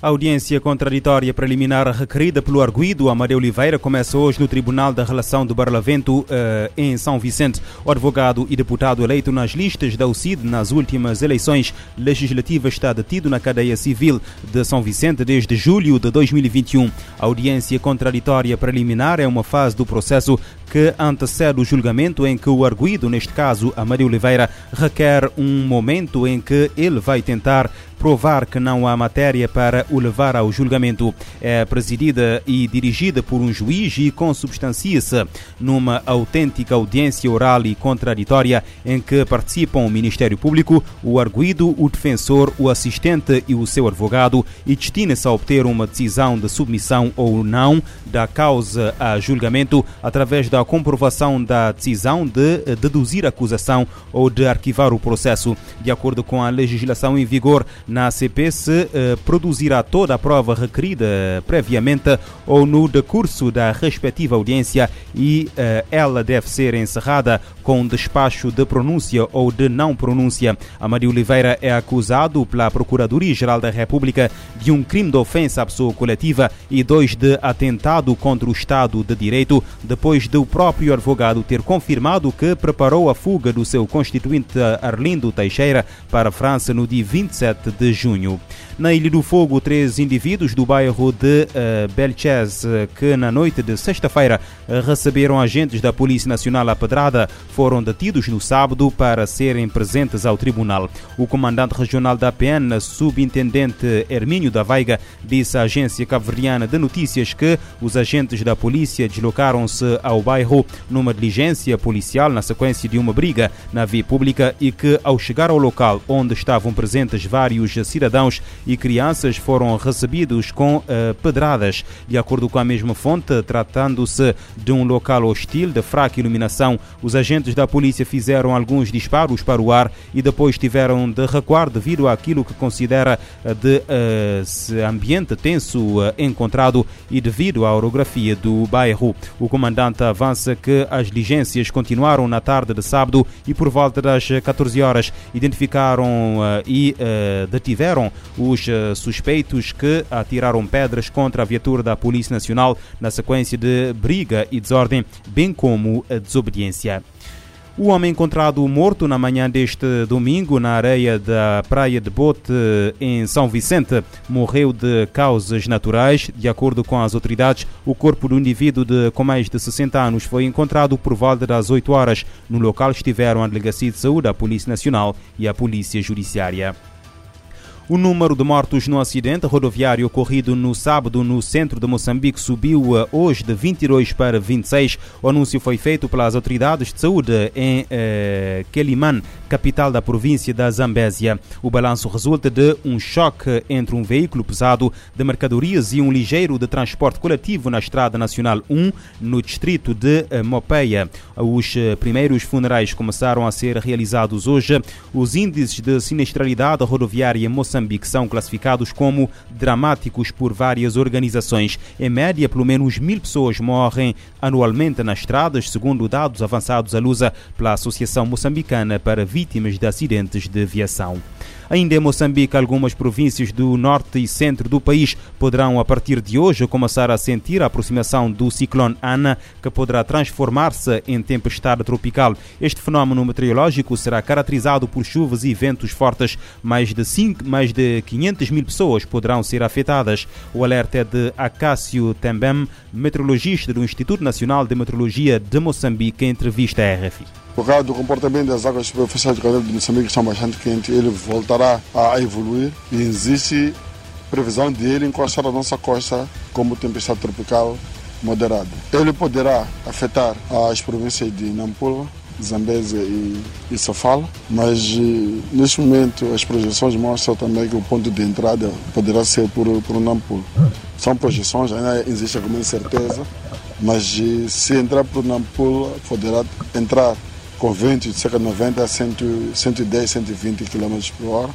A audiência contraditória preliminar requerida pelo arguído Amadeu Oliveira começa hoje no Tribunal da Relação de Barlavento, uh, em São Vicente. O advogado e deputado eleito nas listas da UCID nas últimas eleições legislativas está detido na cadeia civil de São Vicente desde julho de 2021. A audiência contraditória preliminar é uma fase do processo que antecede o julgamento em que o arguído, neste caso Amadeu Oliveira, requer um momento em que ele vai tentar provar que não há matéria para o levar ao julgamento. É presidida e dirigida por um juiz e consubstancia-se numa autêntica audiência oral e contraditória em que participam o Ministério Público, o arguído, o defensor, o assistente e o seu advogado e destina-se a obter uma decisão de submissão ou não da causa a julgamento através da comprovação da decisão de deduzir acusação ou de arquivar o processo. De acordo com a legislação em vigor, na ACP se eh, produzirá toda a prova requerida previamente ou no decurso da respectiva audiência e eh, ela deve ser encerrada com despacho de pronúncia ou de não pronúncia. Amadio Oliveira é acusado pela Procuradoria-Geral da República de um crime de ofensa à pessoa coletiva e dois de atentado contra o Estado de Direito, depois do próprio advogado ter confirmado que preparou a fuga do seu constituinte Arlindo Teixeira para a França no dia 27 de junho. Na Ilha do Fogo, três indivíduos do bairro de uh, que na noite de sexta-feira uh, receberam agentes da Polícia Nacional à pedrada, foram detidos no sábado para serem presentes ao tribunal. O comandante regional da PN, subintendente Hermínio da Veiga, disse à agência cabo-verdiana de notícias que os agentes da polícia deslocaram-se ao bairro numa diligência policial na sequência de uma briga na via pública e que, ao chegar ao local onde estavam presentes vários cidadãos e crianças foram recebidos com uh, pedradas. De acordo com a mesma fonte, tratando-se de um local hostil de fraca iluminação, os agentes da polícia fizeram alguns disparos para o ar e depois tiveram de recuar devido àquilo que considera de uh, ambiente tenso uh, encontrado e devido à orografia do bairro. O comandante avança que as diligências continuaram na tarde de sábado e por volta das 14 horas identificaram e detiveram os suspeitos que atiraram pedras contra a viatura da Polícia Nacional na sequência de briga e desordem, bem como a desobediência. O homem encontrado morto na manhã deste domingo na areia da Praia de Bote, em São Vicente, morreu de causas naturais. De acordo com as autoridades, o corpo do indivíduo de, com mais de 60 anos foi encontrado por volta das 8 horas. No local estiveram a Delegacia de Saúde, a Polícia Nacional e a Polícia Judiciária. O número de mortos no acidente rodoviário ocorrido no sábado no centro de Moçambique subiu hoje de 22 para 26. O anúncio foi feito pelas autoridades de saúde em eh, Quelimane, capital da província da Zambésia. O balanço resulta de um choque entre um veículo pesado de mercadorias e um ligeiro de transporte coletivo na Estrada Nacional 1, no distrito de Mopeia. Os primeiros funerais começaram a ser realizados hoje. Os índices de sinistralidade rodoviária em Moçambique Moçambique são classificados como dramáticos por várias organizações. Em média, pelo menos mil pessoas morrem anualmente nas estradas, segundo dados avançados à lusa pela Associação Moçambicana para Vítimas de Acidentes de Aviação. Ainda em Moçambique, algumas províncias do norte e centro do país poderão, a partir de hoje, começar a sentir a aproximação do ciclone Ana, que poderá transformar-se em tempestade tropical. Este fenómeno meteorológico será caracterizado por chuvas e ventos fortes. Mais de, cinco, mais de 500 mil pessoas poderão ser afetadas. O alerta é de Acácio Tembem, meteorologista do Instituto Nacional de Meteorologia de Moçambique, em entrevista à RFI. Por causa do comportamento das águas superficiais do canal de Moçambique que estão bastante quentes, ele voltará a evoluir e existe previsão de ele encostar a nossa costa como tempestade tropical moderada. Ele poderá afetar as províncias de Nampula, Zambésia e, e Sofala, mas neste momento as projeções mostram também que o ponto de entrada poderá ser por, por Nampula. São projeções, ainda existe alguma incerteza, mas se entrar por Nampula, poderá entrar com ventos de cerca de 90 a 100, 110, 120 km por hora.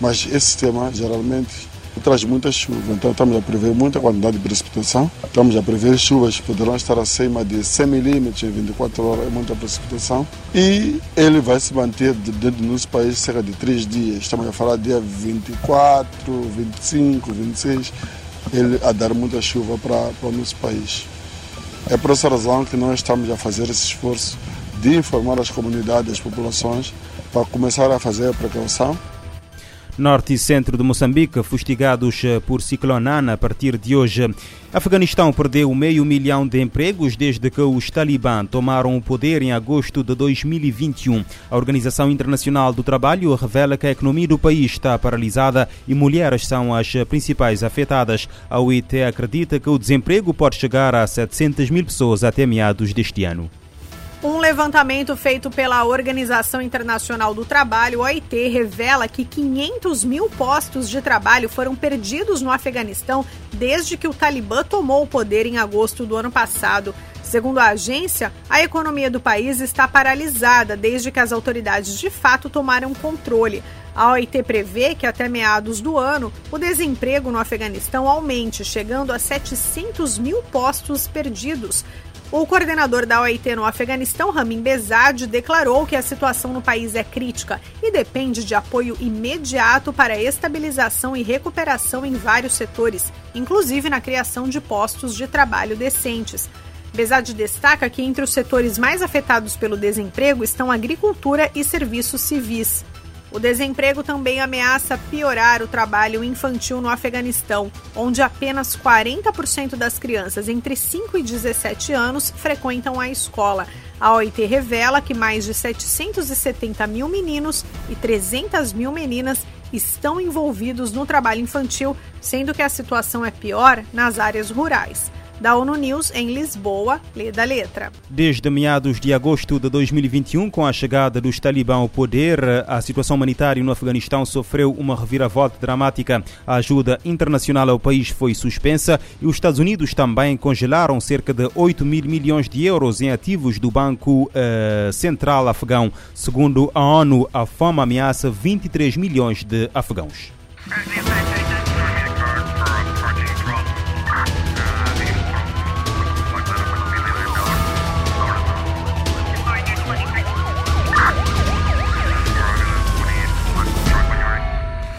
Mas esse sistema geralmente traz muita chuva. Então estamos a prever muita quantidade de precipitação. Estamos a prever chuvas que poderão estar acima de 100 milímetros em 24 horas, é muita precipitação. E ele vai se manter dentro do nosso país cerca de 3 dias. Estamos a falar dia 24, 25, 26, ele a dar muita chuva para, para o nosso país. É por essa razão que nós estamos a fazer esse esforço de informar as comunidades, as populações, para começar a fazer a precaução norte e centro de Moçambique, fustigados eh, por ciclone Ana a partir de hoje. Afeganistão perdeu meio milhão de empregos desde que os talibã tomaram o poder em agosto de 2021. A Organização Internacional do Trabalho revela que a economia do país está paralisada e mulheres são as principais afetadas. A OIT acredita que o desemprego pode chegar a 700 mil pessoas até meados deste ano. Um levantamento feito pela Organização Internacional do Trabalho, OIT, revela que 500 mil postos de trabalho foram perdidos no Afeganistão desde que o Talibã tomou o poder em agosto do ano passado. Segundo a agência, a economia do país está paralisada desde que as autoridades de fato tomaram controle. A OIT prevê que até meados do ano o desemprego no Afeganistão aumente, chegando a 700 mil postos perdidos. O coordenador da OIT no Afeganistão, Ramin Bezad, declarou que a situação no país é crítica e depende de apoio imediato para estabilização e recuperação em vários setores, inclusive na criação de postos de trabalho decentes. Bezad destaca que entre os setores mais afetados pelo desemprego estão agricultura e serviços civis. O desemprego também ameaça piorar o trabalho infantil no Afeganistão, onde apenas 40% das crianças entre 5 e 17 anos frequentam a escola. A OIT revela que mais de 770 mil meninos e 300 mil meninas estão envolvidos no trabalho infantil, sendo que a situação é pior nas áreas rurais da ONU News em Lisboa, lê da letra. Desde meados de agosto de 2021, com a chegada dos talibã ao poder, a situação humanitária no Afeganistão sofreu uma reviravolta dramática. A ajuda internacional ao país foi suspensa e os Estados Unidos também congelaram cerca de 8 mil milhões de euros em ativos do Banco uh, Central Afegão. Segundo a ONU, a fome ameaça 23 milhões de afegãos.